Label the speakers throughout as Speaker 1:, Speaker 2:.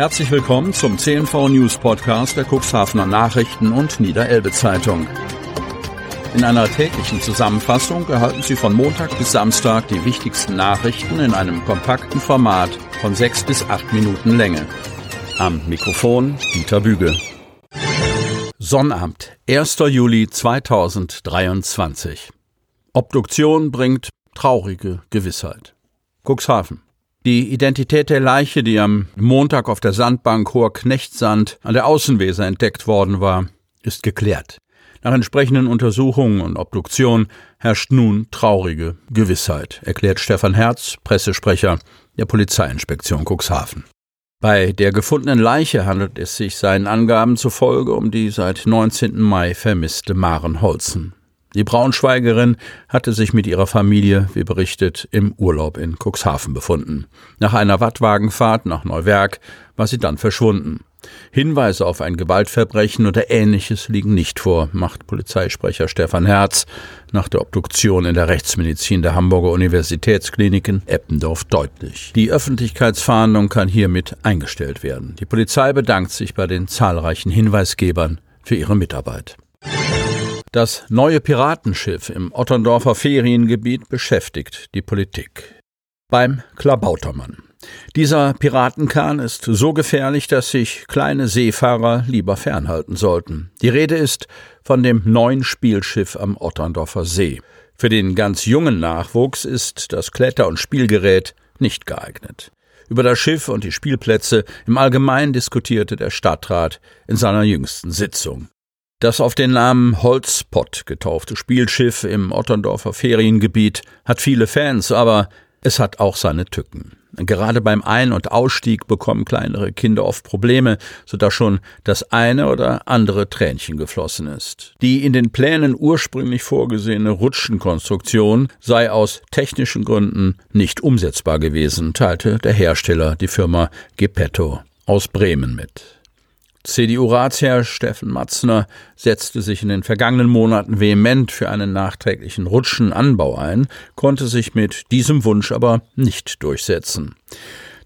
Speaker 1: Herzlich willkommen zum CNV News Podcast der Cuxhavener Nachrichten und Niederelbe Zeitung. In einer täglichen Zusammenfassung erhalten Sie von Montag bis Samstag die wichtigsten Nachrichten in einem kompakten Format von sechs bis acht Minuten Länge. Am Mikrofon Dieter Büge. Sonnabend, 1. Juli 2023. Obduktion bringt traurige Gewissheit. Cuxhaven. Die Identität der Leiche, die am Montag auf der Sandbank Hoher Knechtsand an der Außenweser entdeckt worden war, ist geklärt. Nach entsprechenden Untersuchungen und Obduktion herrscht nun traurige Gewissheit, erklärt Stefan Herz, Pressesprecher der Polizeiinspektion Cuxhaven. Bei der gefundenen Leiche handelt es sich seinen Angaben zufolge um die seit 19. Mai vermisste Maren Holzen. Die Braunschweigerin hatte sich mit ihrer Familie, wie berichtet, im Urlaub in Cuxhaven befunden. Nach einer Wattwagenfahrt nach Neuwerk war sie dann verschwunden. Hinweise auf ein Gewaltverbrechen oder Ähnliches liegen nicht vor, macht Polizeisprecher Stefan Herz nach der Obduktion in der Rechtsmedizin der Hamburger Universitätsklinik in Eppendorf deutlich. Die Öffentlichkeitsfahndung kann hiermit eingestellt werden. Die Polizei bedankt sich bei den zahlreichen Hinweisgebern für ihre Mitarbeit. Das neue Piratenschiff im Otterndorfer Feriengebiet beschäftigt die Politik. Beim Klabautermann. Dieser Piratenkahn ist so gefährlich, dass sich kleine Seefahrer lieber fernhalten sollten. Die Rede ist von dem neuen Spielschiff am Otterndorfer See. Für den ganz jungen Nachwuchs ist das Kletter- und Spielgerät nicht geeignet. Über das Schiff und die Spielplätze im Allgemeinen diskutierte der Stadtrat in seiner jüngsten Sitzung. Das auf den Namen Holzpott getaufte Spielschiff im Otterndorfer Feriengebiet hat viele Fans, aber es hat auch seine Tücken. Gerade beim Ein- und Ausstieg bekommen kleinere Kinder oft Probleme, sodass schon das eine oder andere Tränchen geflossen ist. Die in den Plänen ursprünglich vorgesehene Rutschenkonstruktion sei aus technischen Gründen nicht umsetzbar gewesen, teilte der Hersteller die Firma Geppetto aus Bremen mit. CDU-Ratsherr Steffen Matzner setzte sich in den vergangenen Monaten vehement für einen nachträglichen Rutschenanbau ein, konnte sich mit diesem Wunsch aber nicht durchsetzen.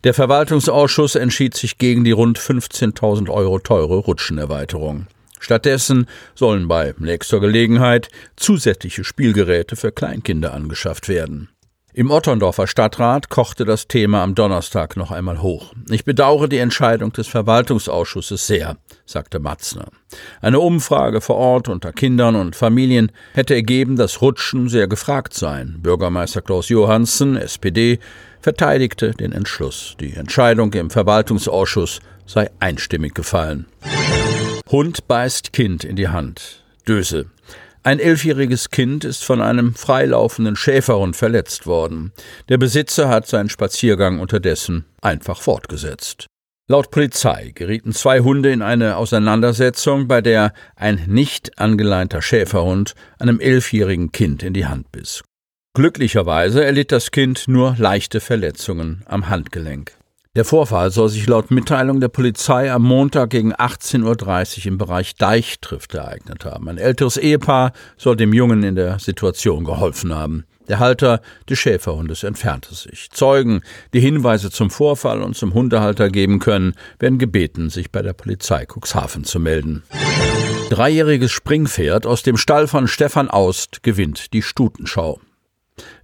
Speaker 1: Der Verwaltungsausschuss entschied sich gegen die rund 15.000 Euro teure Rutschenerweiterung. Stattdessen sollen bei nächster Gelegenheit zusätzliche Spielgeräte für Kleinkinder angeschafft werden. Im Otterndorfer Stadtrat kochte das Thema am Donnerstag noch einmal hoch. Ich bedauere die Entscheidung des Verwaltungsausschusses sehr, sagte Matzner. Eine Umfrage vor Ort unter Kindern und Familien hätte ergeben, dass Rutschen sehr gefragt seien. Bürgermeister Klaus Johansen, SPD, verteidigte den Entschluss. Die Entscheidung im Verwaltungsausschuss sei einstimmig gefallen. Hund beißt Kind in die Hand. Döse. Ein elfjähriges Kind ist von einem freilaufenden Schäferhund verletzt worden. Der Besitzer hat seinen Spaziergang unterdessen einfach fortgesetzt. Laut Polizei gerieten zwei Hunde in eine Auseinandersetzung, bei der ein nicht angeleinter Schäferhund einem elfjährigen Kind in die Hand biss. Glücklicherweise erlitt das Kind nur leichte Verletzungen am Handgelenk. Der Vorfall soll sich laut Mitteilung der Polizei am Montag gegen 18.30 Uhr im Bereich Deichtrift ereignet haben. Ein älteres Ehepaar soll dem Jungen in der Situation geholfen haben. Der Halter des Schäferhundes entfernte sich. Zeugen, die Hinweise zum Vorfall und zum Hundehalter geben können, werden gebeten, sich bei der Polizei Cuxhaven zu melden. Dreijähriges Springpferd aus dem Stall von Stefan Aust gewinnt die Stutenschau.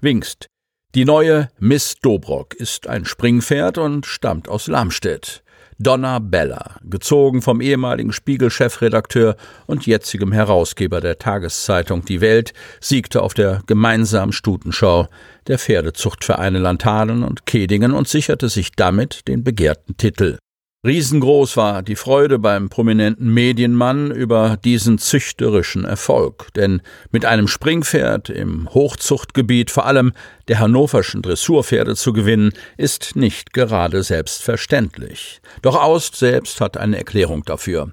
Speaker 1: Wingst, die neue Miss Dobrock ist ein Springpferd und stammt aus Lamstedt. Donna Bella, gezogen vom ehemaligen Spiegel-Chefredakteur und jetzigem Herausgeber der Tageszeitung Die Welt, siegte auf der gemeinsamen Stutenschau der Pferdezuchtvereine Lantanen und Kedingen und sicherte sich damit den begehrten Titel. Riesengroß war die Freude beim prominenten Medienmann über diesen züchterischen Erfolg, denn mit einem Springpferd im Hochzuchtgebiet vor allem der hannoverschen Dressurpferde zu gewinnen, ist nicht gerade selbstverständlich. Doch Aust selbst hat eine Erklärung dafür.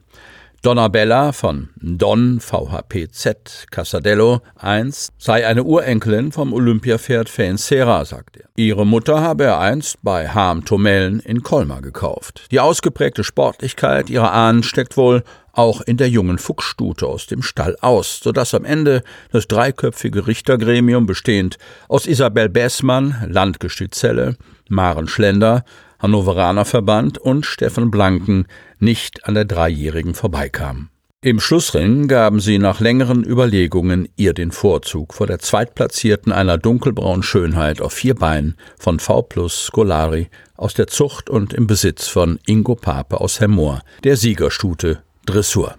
Speaker 1: Donabella von Don VHPZ Casadello I sei eine Urenkelin vom Olympiapferd Fensera, sagt er. Ihre Mutter habe er einst bei Harm Tomellen in Colmar gekauft. Die ausgeprägte Sportlichkeit ihrer Ahnen steckt wohl auch in der jungen Fuchsstute aus dem Stall aus, sodass am Ende das dreiköpfige Richtergremium bestehend aus Isabel Bessmann, Landgestützelle, Maren Schlender, Hannoveraner Verband und Steffen Blanken nicht an der Dreijährigen vorbeikamen. Im Schlussring gaben sie nach längeren Überlegungen ihr den Vorzug vor der Zweitplatzierten einer dunkelbraunen Schönheit auf vier Beinen von V plus Scolari aus der Zucht und im Besitz von Ingo Pape aus Hemmoor, der Siegerstute Dressur.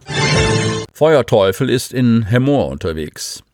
Speaker 1: Feuerteufel ist in Hemmoor unterwegs.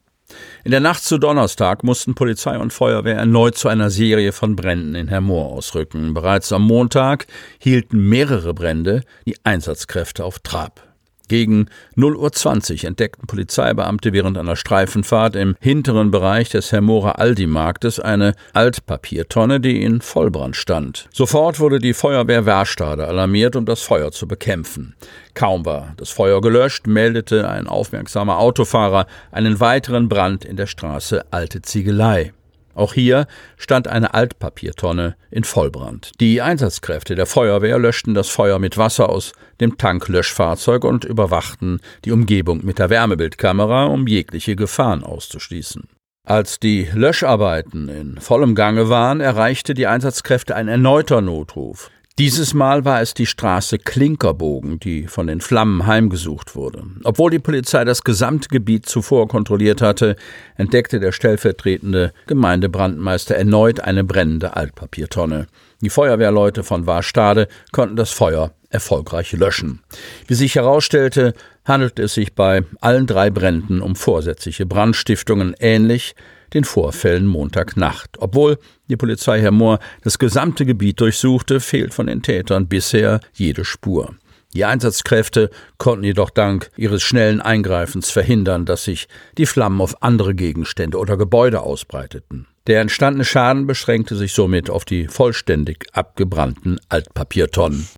Speaker 1: In der Nacht zu Donnerstag mussten Polizei und Feuerwehr erneut zu einer Serie von Bränden in Hermoor ausrücken. Bereits am Montag hielten mehrere Brände die Einsatzkräfte auf Trab. Gegen 0.20 Uhr entdeckten Polizeibeamte während einer Streifenfahrt im hinteren Bereich des Hermorer Aldi-Marktes eine Altpapiertonne, die in Vollbrand stand. Sofort wurde die Feuerwehr Werstade alarmiert, um das Feuer zu bekämpfen. Kaum war das Feuer gelöscht, meldete ein aufmerksamer Autofahrer einen weiteren Brand in der Straße Alte Ziegelei. Auch hier stand eine Altpapiertonne in Vollbrand. Die Einsatzkräfte der Feuerwehr löschten das Feuer mit Wasser aus dem Tanklöschfahrzeug und überwachten die Umgebung mit der Wärmebildkamera, um jegliche Gefahren auszuschließen. Als die Löscharbeiten in vollem Gange waren, erreichte die Einsatzkräfte ein erneuter Notruf. Dieses Mal war es die Straße Klinkerbogen, die von den Flammen heimgesucht wurde. Obwohl die Polizei das gesamte Gebiet zuvor kontrolliert hatte, entdeckte der stellvertretende Gemeindebrandmeister erneut eine brennende Altpapiertonne. Die Feuerwehrleute von Warstade konnten das Feuer erfolgreich löschen. Wie sich herausstellte, handelte es sich bei allen drei Bränden um vorsätzliche Brandstiftungen ähnlich den Vorfällen Montagnacht. Obwohl die Polizei Herr Mohr das gesamte Gebiet durchsuchte, fehlt von den Tätern bisher jede Spur. Die Einsatzkräfte konnten jedoch dank ihres schnellen Eingreifens verhindern, dass sich die Flammen auf andere Gegenstände oder Gebäude ausbreiteten. Der entstandene Schaden beschränkte sich somit auf die vollständig abgebrannten Altpapiertonnen.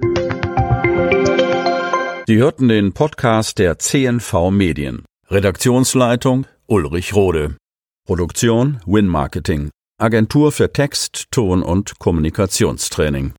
Speaker 1: Sie hörten den Podcast der CNV Medien. Redaktionsleitung Ulrich Rode. Produktion Win Marketing. Agentur für Text, Ton und Kommunikationstraining.